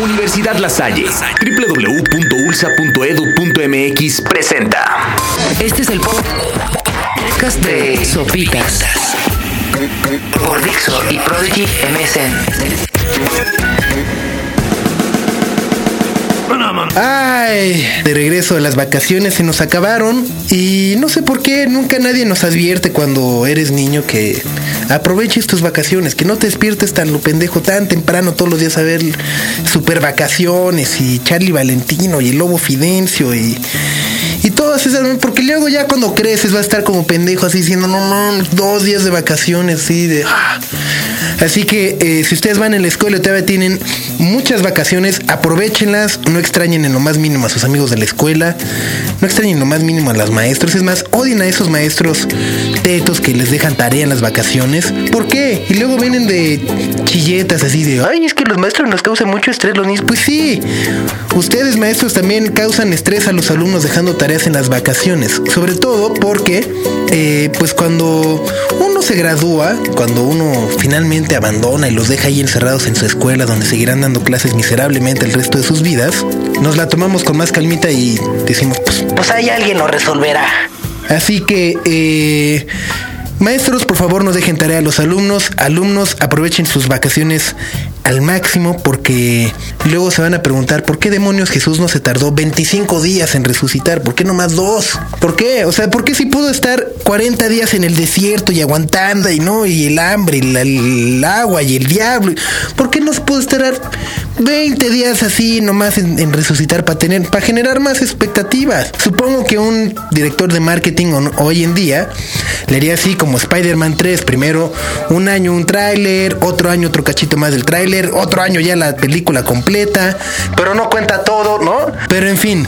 Universidad La Salle, www.ulsa.edu.mx presenta. Este es el podcast de Sopitas por Dixo y Prodigy MSN. Ay, de regreso de las vacaciones se nos acabaron y no sé por qué nunca nadie nos advierte cuando eres niño que aproveches tus vacaciones, que no te despiertes tan lo pendejo tan temprano todos los días a ver super vacaciones y Charlie Valentino y el Lobo Fidencio y y todas esas, porque luego ya cuando creces va a estar como pendejo así diciendo, no, no, dos días de vacaciones, así de... Ah. Así que eh, si ustedes van en la escuela todavía tienen muchas vacaciones, aprovechenlas, no extrañen en lo más mínimo a sus amigos de la escuela, no extrañen en lo más mínimo a los maestros, es más, odien a esos maestros tetos que les dejan tarea en las vacaciones. ¿Por qué? Y luego vienen de chilletas así de, ay, es que los maestros nos causan mucho estrés los niños. Pues sí, ustedes maestros también causan estrés a los alumnos dejando tareas en las vacaciones, sobre todo porque, eh, pues cuando uno se gradúa, cuando uno finalmente abandona y los deja ahí encerrados en su escuela donde seguirán dando clases miserablemente el resto de sus vidas, nos la tomamos con más calmita y decimos, pues, Pues ahí alguien lo resolverá. Así que, eh, maestros, por favor, no dejen tarea a los alumnos. Alumnos, aprovechen sus vacaciones al máximo porque luego se van a preguntar por qué demonios Jesús no se tardó 25 días en resucitar, por qué no más dos, por qué, o sea, por qué si pudo estar 40 días en el desierto y aguantando y no, y el hambre, y la- el agua y el diablo, por qué no se pudo estar 20 días así nomás en, en resucitar para tener, para generar más expectativas? Supongo que un director de marketing ho- hoy en día le haría así como Spider-Man 3, primero un año un tráiler, otro año otro cachito más del tráiler, otro año ya la película completa, pero no cuenta todo, ¿no? Pero en fin,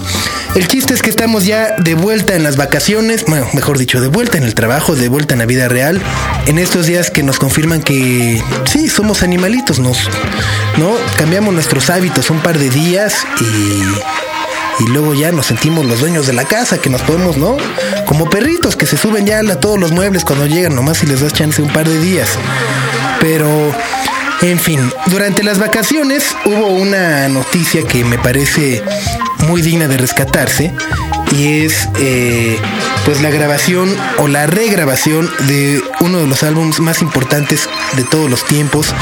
el chiste es que estamos ya de vuelta en las vacaciones, bueno, mejor dicho, de vuelta en el trabajo, de vuelta en la vida real, en estos días que nos confirman que sí, somos animalitos, nos, ¿no? Cambiamos nuestros hábitos un par de días y y luego ya nos sentimos los dueños de la casa, que nos podemos, ¿no? Como perritos que se suben ya a todos los muebles cuando llegan, nomás si les das chance un par de días. Pero, en fin, durante las vacaciones hubo una noticia que me parece muy digna de rescatarse y es eh, pues la grabación o la regrabación de uno de los álbumes más importantes de todos los tiempos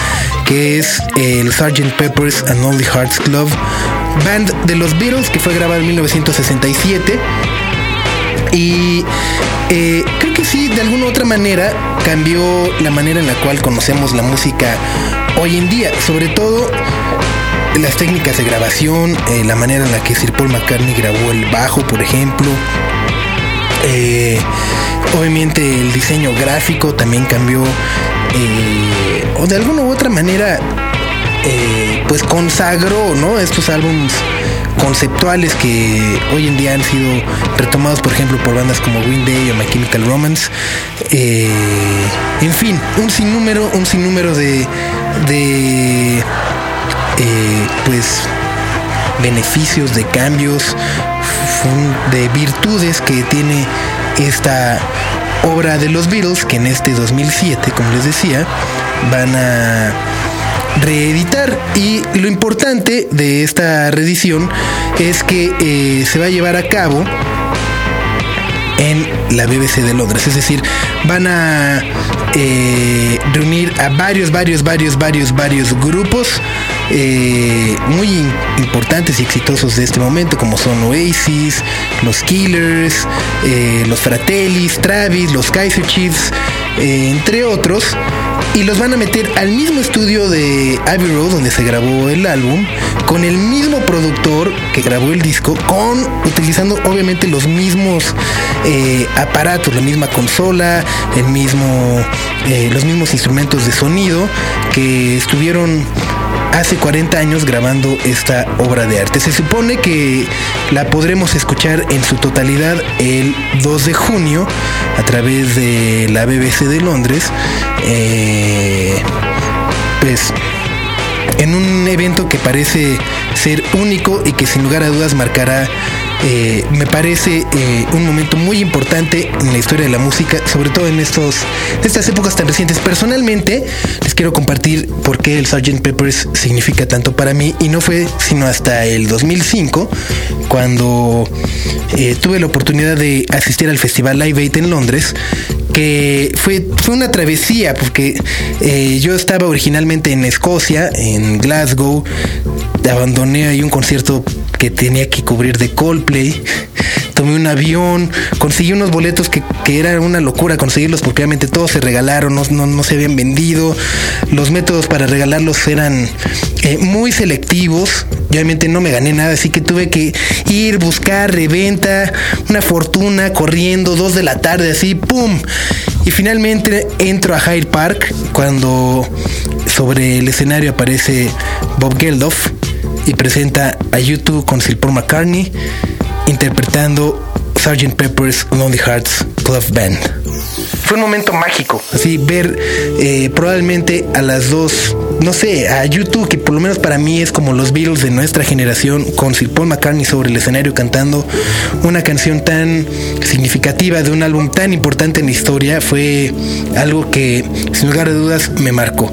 que es el Sgt. Pepper's and Lonely Hearts Club band de los Beatles que fue grabado en 1967 y eh, creo que sí, de alguna u otra manera cambió la manera en la cual conocemos la música hoy en día, sobre todo las técnicas de grabación, eh, la manera en la que Sir Paul McCartney grabó el bajo, por ejemplo. Eh, obviamente el diseño gráfico también cambió, eh, o de alguna u otra manera, pues consagró, ¿no? Estos álbumes conceptuales que hoy en día han sido retomados, por ejemplo, por bandas como Green Day o My Chemical Romance. En fin, un sinnúmero, un sinnúmero de, de eh, pues beneficios, de cambios, de virtudes que tiene esta obra de los Beatles que en este 2007, como les decía, van a reeditar y lo importante de esta reedición es que eh, se va a llevar a cabo en la BBC de Londres. Es decir, van a eh, reunir a varios, varios, varios, varios, varios grupos eh, muy importantes y exitosos de este momento, como son Oasis, los Killers, eh, los Fratellis, Travis, los Kaiser Chiefs, eh, entre otros. Y los van a meter al mismo estudio de Abbey Road, donde se grabó el álbum, con el mismo productor que grabó el disco, con utilizando obviamente los mismos aparatos, la misma consola, el mismo, los mismos instrumentos de sonido que estuvieron hace 40 años grabando esta obra de arte. Se supone que la podremos escuchar en su totalidad el 2 de junio a través de la BBC de Londres. Eh, pues en un evento que parece ser único y que sin lugar a dudas marcará eh, me parece eh, un momento muy importante en la historia de la música, sobre todo en estos, estas épocas tan recientes. Personalmente, les quiero compartir por qué el Sgt. Peppers significa tanto para mí y no fue sino hasta el 2005 cuando eh, tuve la oportunidad de asistir al Festival Live Aid en Londres que fue, fue una travesía porque yo estaba originalmente en Escocia, en Glasgow, abandoné ahí un concierto que tenía que cubrir de Coldplay, tomé un avión, conseguí unos boletos que, que era una locura conseguirlos porque obviamente todos se regalaron, no, no, no se habían vendido, los métodos para regalarlos eran eh, muy selectivos, obviamente no me gané nada, así que tuve que ir, buscar, reventa, una fortuna, corriendo, dos de la tarde, así, ¡pum! Y finalmente entro a Hyde Park cuando sobre el escenario aparece Bob Geldof y presenta a YouTube con Sir Paul McCartney interpretando Sgt. Pepper's Lonely Hearts Club Band. Fue un momento mágico, así ver eh, probablemente a las dos, no sé, a YouTube, que por lo menos para mí es como los Beatles de nuestra generación, con Sir Paul McCartney sobre el escenario cantando una canción tan significativa de un álbum tan importante en la historia, fue algo que sin lugar a dudas me marcó.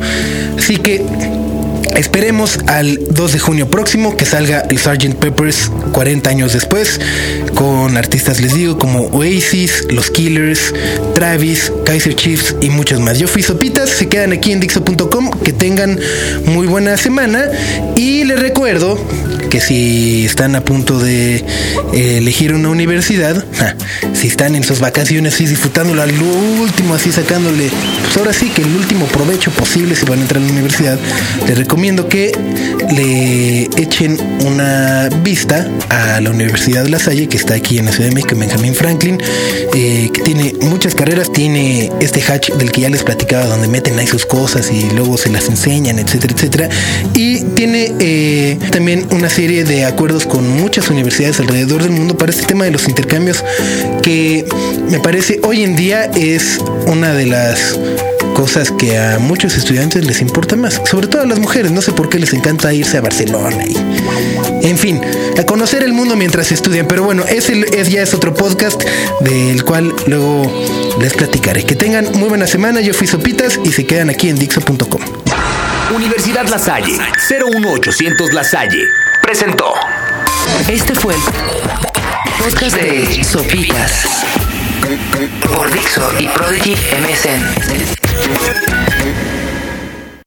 Así que Esperemos al 2 de junio próximo que salga el Sgt. Peppers 40 años después, con artistas, les digo, como Oasis, Los Killers, Travis, Kaiser Chiefs y muchos más. Yo fui Sopitas, se quedan aquí en Dixo.com, que tengan muy buena semana y les recuerdo que si están a punto de eh, elegir una universidad, ja, si están en sus vacaciones y disfrutándolo al último, así sacándole, pues ahora sí que el último provecho posible si van a entrar a la universidad, les recomiendo que le echen una vista a la Universidad de La Salle, que está aquí en la Ciudad de México, en Franklin, eh, que tiene muchas carreras, tiene este hatch del que ya les platicaba, donde meten ahí sus cosas y luego se las enseñan, etcétera, etcétera, y tiene eh, también una serie de acuerdos con muchas universidades alrededor del mundo para este tema de los intercambios que me parece hoy en día es una de las cosas que a muchos estudiantes les importa más, sobre todo a las mujeres, no sé por qué les encanta irse a Barcelona y en fin, a conocer el mundo mientras estudian, pero bueno, ese es, ya es otro podcast del cual luego les platicaré. Que tengan muy buena semana, yo fui Sopitas y se quedan aquí en Dixo.com. Universidad La Salle, 01800 La Salle, presentó. Este fue el podcast de Sopitas por Dixo y Prodigy MSN.